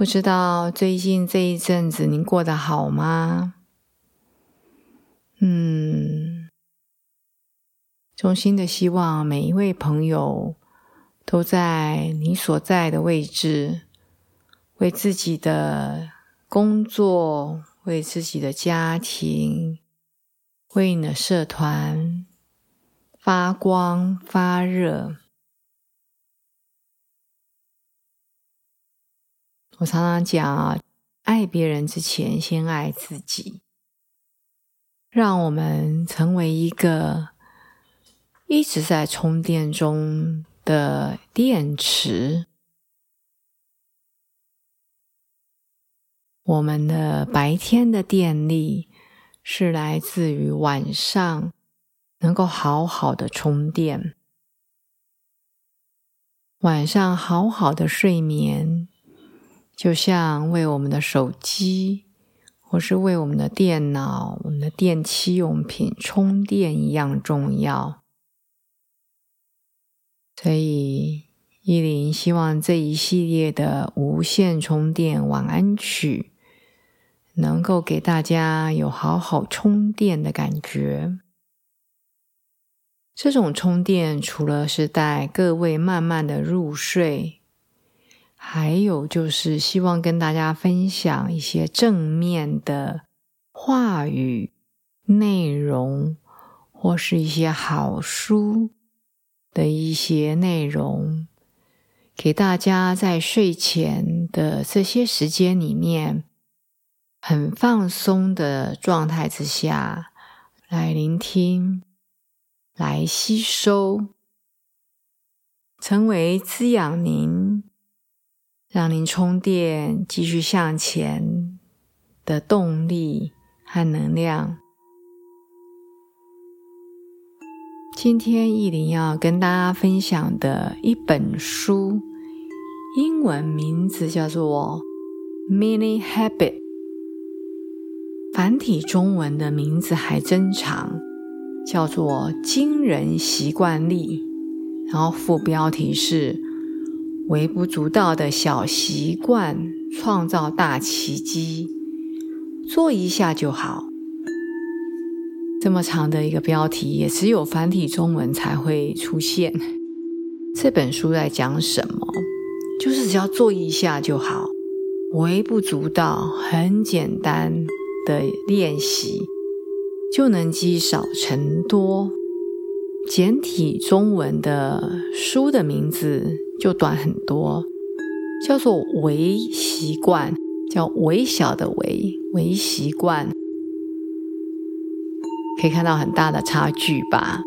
不知道最近这一阵子您过得好吗？嗯，衷心的希望每一位朋友都在你所在的位置，为自己的工作、为自己的家庭、为你的社团发光发热。我常常讲啊，爱别人之前，先爱自己。让我们成为一个一直在充电中的电池。我们的白天的电力是来自于晚上能够好好的充电，晚上好好的睡眠。就像为我们的手机，或是为我们的电脑、我们的电器用品充电一样重要。所以，依林希望这一系列的无线充电晚安曲，能够给大家有好好充电的感觉。这种充电，除了是带各位慢慢的入睡。还有就是希望跟大家分享一些正面的话语内容，或是一些好书的一些内容，给大家在睡前的这些时间里面，很放松的状态之下来聆听，来吸收，成为滋养您。让您充电、继续向前的动力和能量。今天意林要跟大家分享的一本书，英文名字叫做《Mini Habit》，繁体中文的名字还真长，叫做《惊人习惯力》，然后副标题是。微不足道的小习惯，创造大奇迹。做一下就好。这么长的一个标题，也只有繁体中文才会出现。这本书在讲什么？就是只要做一下就好，微不足道、很简单的练习，就能积少成多。简体中文的书的名字就短很多，叫做“微习惯”，叫微小的“微”微习惯，可以看到很大的差距吧。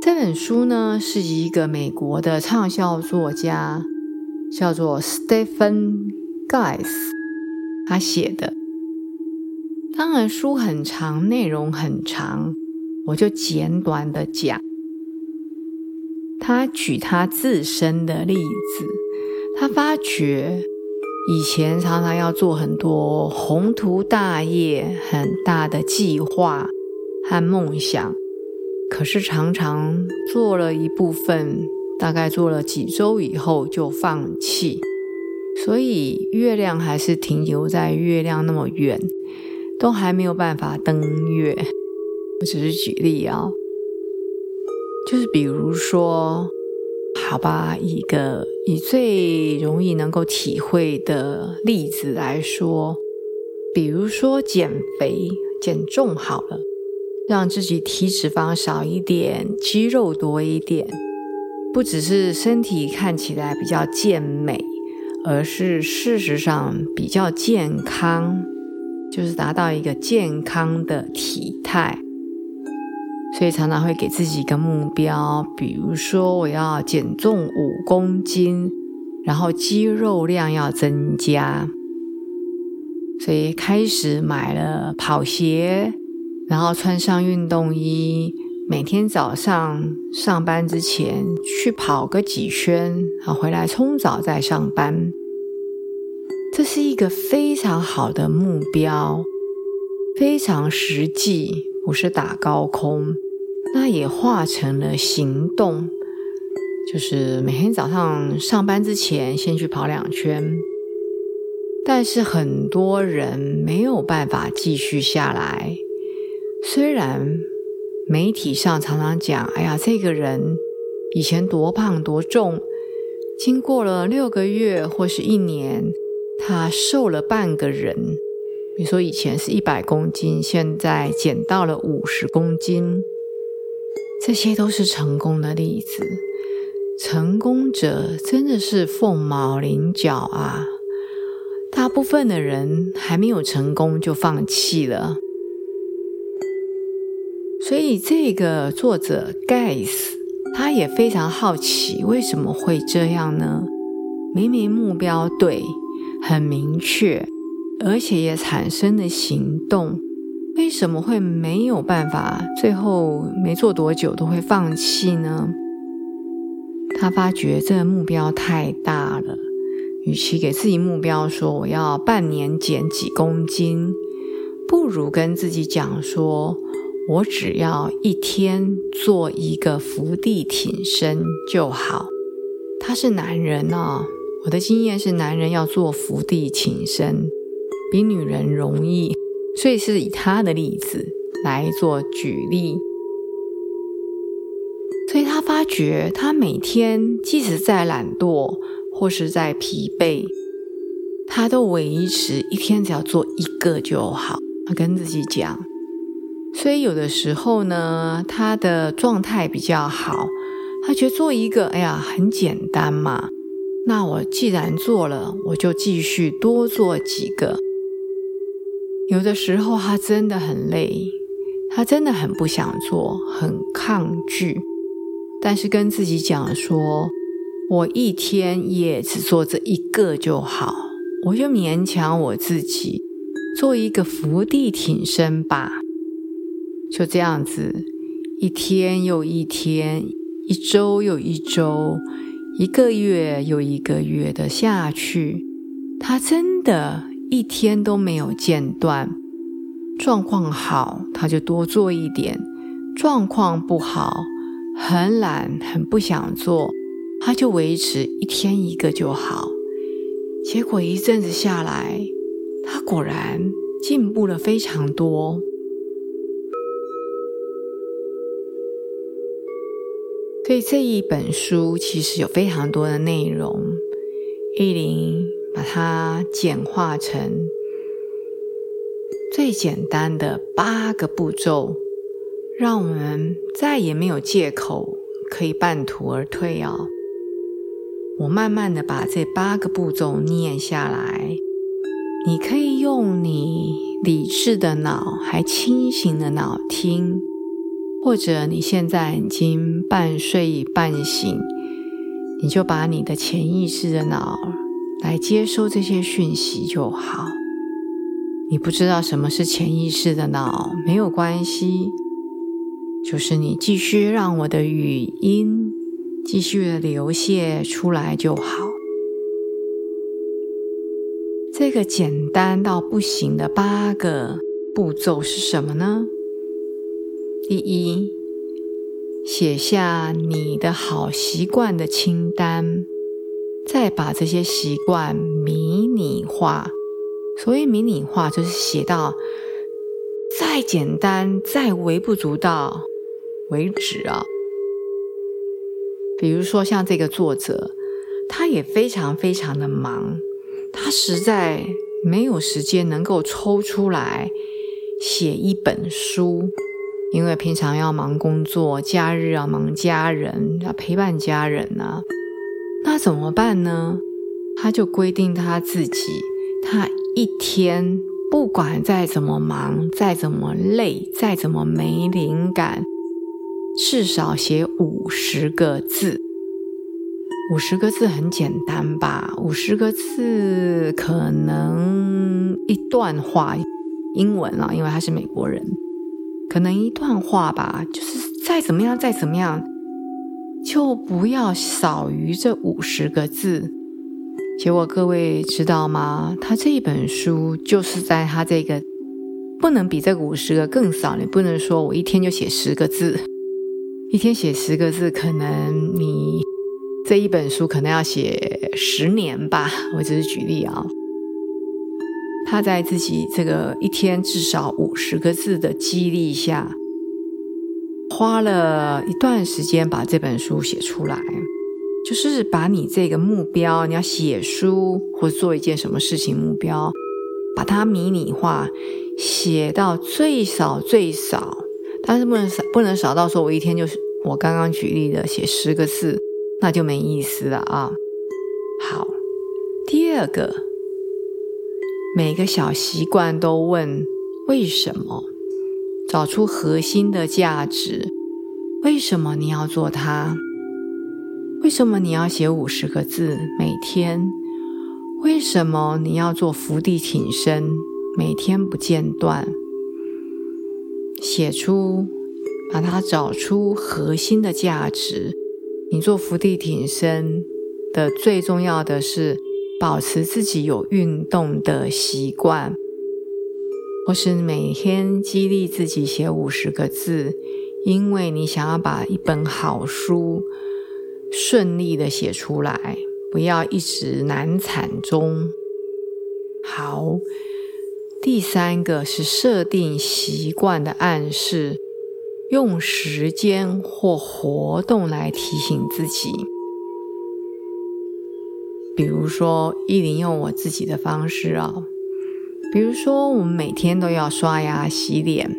这本书呢是一个美国的畅销作家，叫做 Stephen Guys，他写的。当然，书很长，内容很长。我就简短的讲，他举他自身的例子，他发觉以前常常要做很多宏图大业、很大的计划和梦想，可是常常做了一部分，大概做了几周以后就放弃，所以月亮还是停留在月亮那么远，都还没有办法登月。我只是举例啊，就是比如说，好吧，一个以最容易能够体会的例子来说，比如说减肥、减重好了，让自己体脂肪少一点，肌肉多一点，不只是身体看起来比较健美，而是事实上比较健康，就是达到一个健康的体态。所以常常会给自己一个目标，比如说我要减重五公斤，然后肌肉量要增加，所以开始买了跑鞋，然后穿上运动衣，每天早上上班之前去跑个几圈，然后回来冲澡再上班。这是一个非常好的目标，非常实际，不是打高空。那也化成了行动，就是每天早上上班之前先去跑两圈。但是很多人没有办法继续下来。虽然媒体上常常讲：“哎呀，这个人以前多胖多重，经过了六个月或是一年。”他瘦了半个人，比如说以前是一百公斤，现在减到了五十公斤，这些都是成功的例子。成功者真的是凤毛麟角啊！大部分的人还没有成功就放弃了。所以这个作者盖斯他也非常好奇，为什么会这样呢？明明目标对。很明确，而且也产生了行动。为什么会没有办法？最后没做多久都会放弃呢？他发觉这个目标太大了，与其给自己目标说我要半年减几公斤，不如跟自己讲说，我只要一天做一个伏地挺身就好。他是男人哦。我的经验是，男人要做伏地挺身比女人容易，所以是以他的例子来做举例。所以他发觉，他每天即使在懒惰或是在疲惫，他都维持一天只要做一个就好。他跟自己讲，所以有的时候呢，他的状态比较好，他觉得做一个，哎呀，很简单嘛。那我既然做了，我就继续多做几个。有的时候他真的很累，他真的很不想做，很抗拒。但是跟自己讲说，我一天也只做这一个就好，我就勉强我自己做一个伏地挺身吧。就这样子，一天又一天，一周又一周。一个月又一个月的下去，他真的一天都没有间断。状况好，他就多做一点；状况不好，很懒，很不想做，他就维持一天一个就好。结果一阵子下来，他果然进步了非常多。所以这一本书其实有非常多的内容，一林把它简化成最简单的八个步骤，让我们再也没有借口可以半途而退哦。我慢慢的把这八个步骤念下来，你可以用你理智的脑还清醒的脑听。或者你现在已经半睡半醒，你就把你的潜意识的脑来接收这些讯息就好。你不知道什么是潜意识的脑，没有关系，就是你继续让我的语音继续的流泻出来就好。这个简单到不行的八个步骤是什么呢？第一，写下你的好习惯的清单，再把这些习惯迷你化。所谓迷你化，就是写到再简单、再微不足道为止啊。比如说，像这个作者，他也非常非常的忙，他实在没有时间能够抽出来写一本书。因为平常要忙工作，假日要忙家人，要陪伴家人呢，那怎么办呢？他就规定他自己，他一天不管再怎么忙，再怎么累，再怎么没灵感，至少写五十个字。五十个字很简单吧？五十个字可能一段话，英文啊，因为他是美国人，可能一段话吧，就是再怎么样，再怎么样，就不要少于这五十个字。结果各位知道吗？他这一本书就是在他这个不能比这个五十个更少，你不能说我一天就写十个字，一天写十个字，可能你。这一本书可能要写十年吧，我只是举例啊。他在自己这个一天至少五十个字的激励下，花了一段时间把这本书写出来，就是把你这个目标，你要写书或做一件什么事情目标，把它迷你化，写到最少最少，但是不能少，不能少到说我一天就是我刚刚举例的写十个字。那就没意思了啊！好，第二个，每个小习惯都问为什么，找出核心的价值。为什么你要做它？为什么你要写五十个字每天？为什么你要做伏地挺身每天不间断？写出，把它找出核心的价值。你做伏地挺身的最重要的是保持自己有运动的习惯，或是每天激励自己写五十个字，因为你想要把一本好书顺利的写出来，不要一直难产中。好，第三个是设定习惯的暗示。用时间或活动来提醒自己，比如说依林用我自己的方式啊，比如说我们每天都要刷牙洗脸，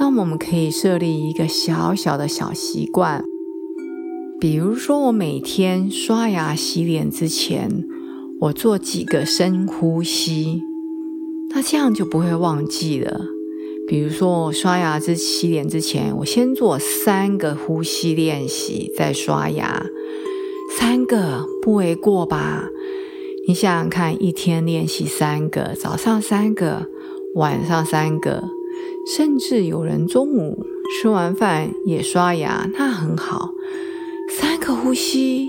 那么我们可以设立一个小小的小习惯，比如说我每天刷牙洗脸之前，我做几个深呼吸，那这样就不会忘记了。比如说，我刷牙之洗脸之前，我先做三个呼吸练习，再刷牙。三个不为过吧？你想想看，一天练习三个，早上三个，晚上三个，甚至有人中午吃完饭也刷牙，那很好。三个呼吸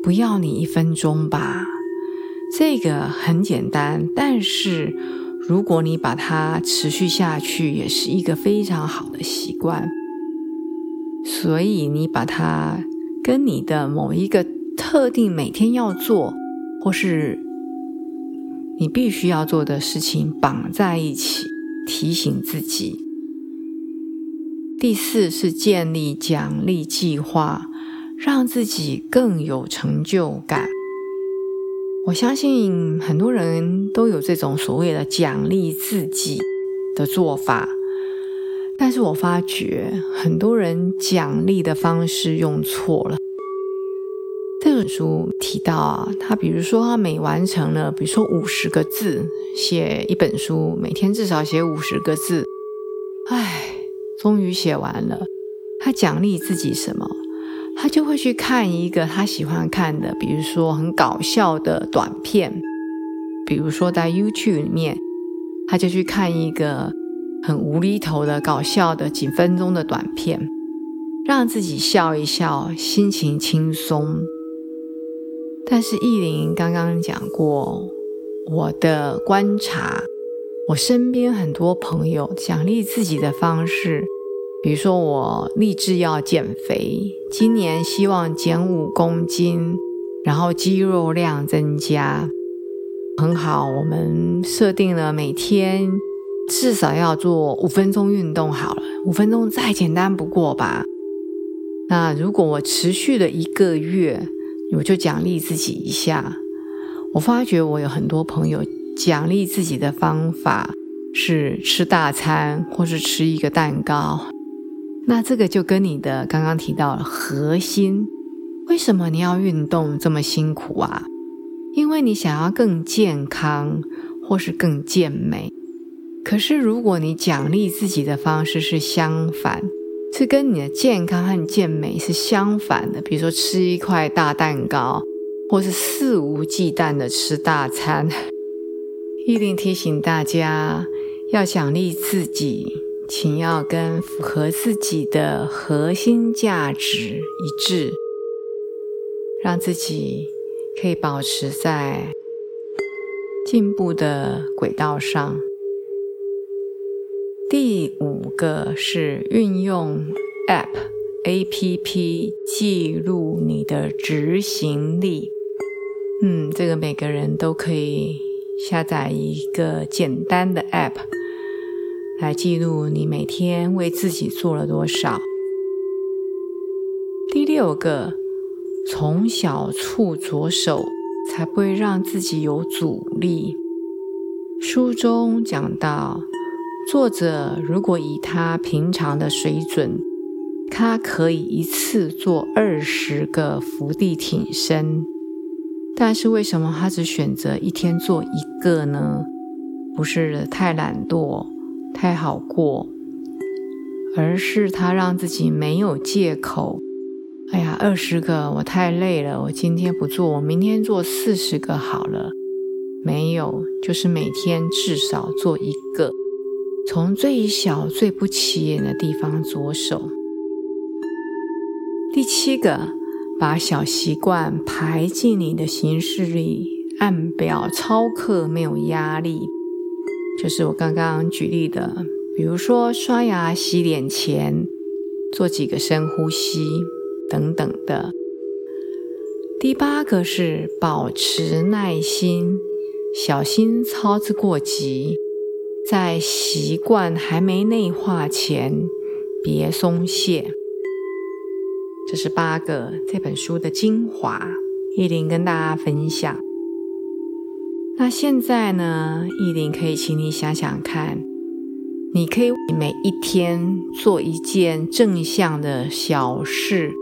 不要你一分钟吧？这个很简单，但是。如果你把它持续下去，也是一个非常好的习惯。所以你把它跟你的某一个特定每天要做，或是你必须要做的事情绑在一起，提醒自己。第四是建立奖励计划，让自己更有成就感。我相信很多人都有这种所谓的奖励自己的做法，但是我发觉很多人奖励的方式用错了。本书提到啊，他比如说他每完成了，比如说五十个字，写一本书，每天至少写五十个字，唉，终于写完了，他奖励自己什么？他就会去看一个他喜欢看的，比如说很搞笑的短片，比如说在 YouTube 里面，他就去看一个很无厘头的搞笑的几分钟的短片，让自己笑一笑，心情轻松。但是意林刚刚讲过，我的观察，我身边很多朋友奖励自己的方式。比如说，我立志要减肥，今年希望减五公斤，然后肌肉量增加，很好。我们设定了每天至少要做五分钟运动，好了，五分钟再简单不过吧。那如果我持续了一个月，我就奖励自己一下。我发觉我有很多朋友奖励自己的方法是吃大餐，或是吃一个蛋糕。那这个就跟你的刚刚提到了核心，为什么你要运动这么辛苦啊？因为你想要更健康或是更健美。可是如果你奖励自己的方式是相反，这跟你的健康和健美是相反的。比如说吃一块大蛋糕，或是肆无忌惮的吃大餐。一定提醒大家，要奖励自己，请要跟符合自己的核心价值一致，让自己可以保持在进步的轨道上。第五个是运用 App A P P 记录你的执行力。嗯，这个每个人都可以下载一个简单的 App 来记录你每天为自己做了多少。第六个，从小处着手，才不会让自己有阻力。书中讲到。作者如果以他平常的水准，他可以一次做二十个伏地挺身，但是为什么他只选择一天做一个呢？不是太懒惰、太好过，而是他让自己没有借口。哎呀，二十个我太累了，我今天不做，我明天做四十个好了。没有，就是每天至少做一个。从最小、最不起眼的地方着手。第七个，把小习惯排进你的行事历，按表操课，没有压力。就是我刚刚举例的，比如说刷牙、洗脸前做几个深呼吸等等的。第八个是保持耐心，小心操之过急。在习惯还没内化前，别松懈。这是八个这本书的精华，意林跟大家分享。那现在呢，意林可以请你想想看，你可以每一天做一件正向的小事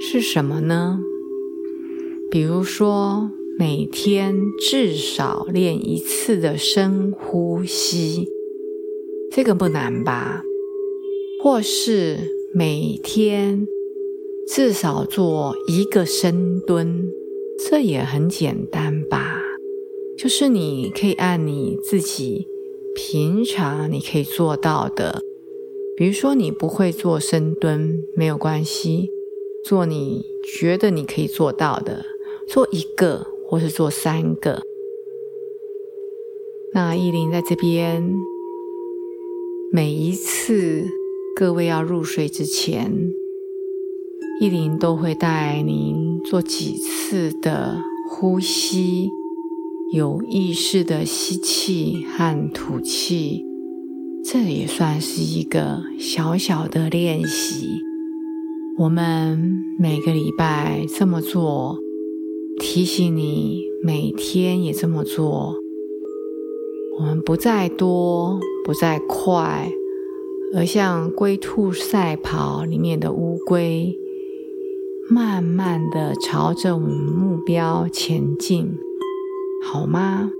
是什么呢？比如说，每天至少练一次的深呼吸。这个不难吧？或是每天至少做一个深蹲，这也很简单吧？就是你可以按你自己平常你可以做到的，比如说你不会做深蹲，没有关系，做你觉得你可以做到的，做一个或是做三个。那依林在这边。每一次各位要入睡之前，依林都会带您做几次的呼吸，有意识的吸气和吐气，这也算是一个小小的练习。我们每个礼拜这么做，提醒你每天也这么做。我们不再多，不再快，而像龟兔赛跑里面的乌龟，慢慢的朝着我们目标前进，好吗？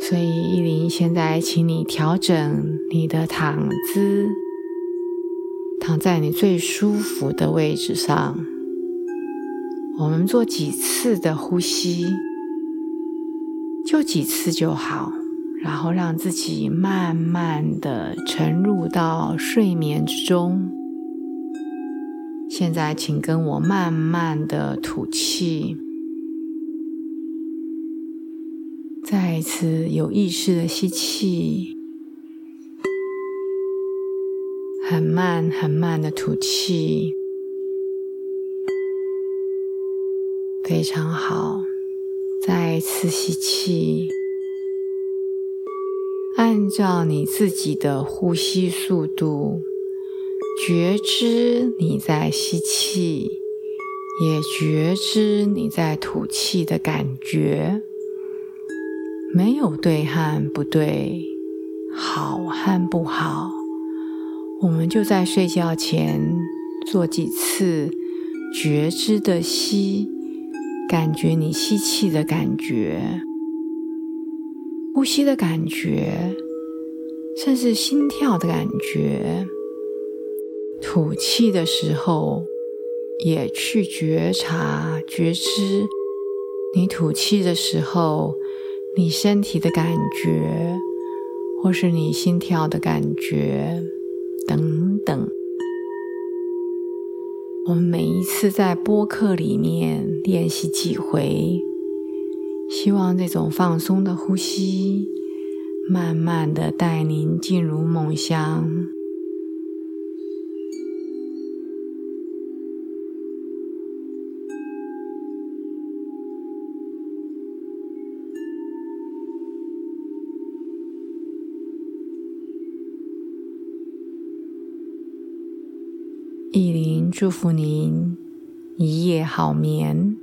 所以依林现在请你调整你的躺姿，躺在你最舒服的位置上。我们做几次的呼吸。就几次就好，然后让自己慢慢的沉入到睡眠之中。现在，请跟我慢慢的吐气，再一次有意识的吸气，很慢很慢的吐气，非常好。再一次吸气，按照你自己的呼吸速度，觉知你在吸气，也觉知你在吐气的感觉。没有对和不对，好和不好，我们就在睡觉前做几次觉知的吸。感觉你吸气的感觉，呼吸的感觉，甚至心跳的感觉，吐气的时候，也去觉察、觉知你吐气的时候，你身体的感觉，或是你心跳的感觉等等。我们每一次在播客里面练习几回，希望这种放松的呼吸，慢慢的带您进入梦乡。意林祝福您一夜好眠。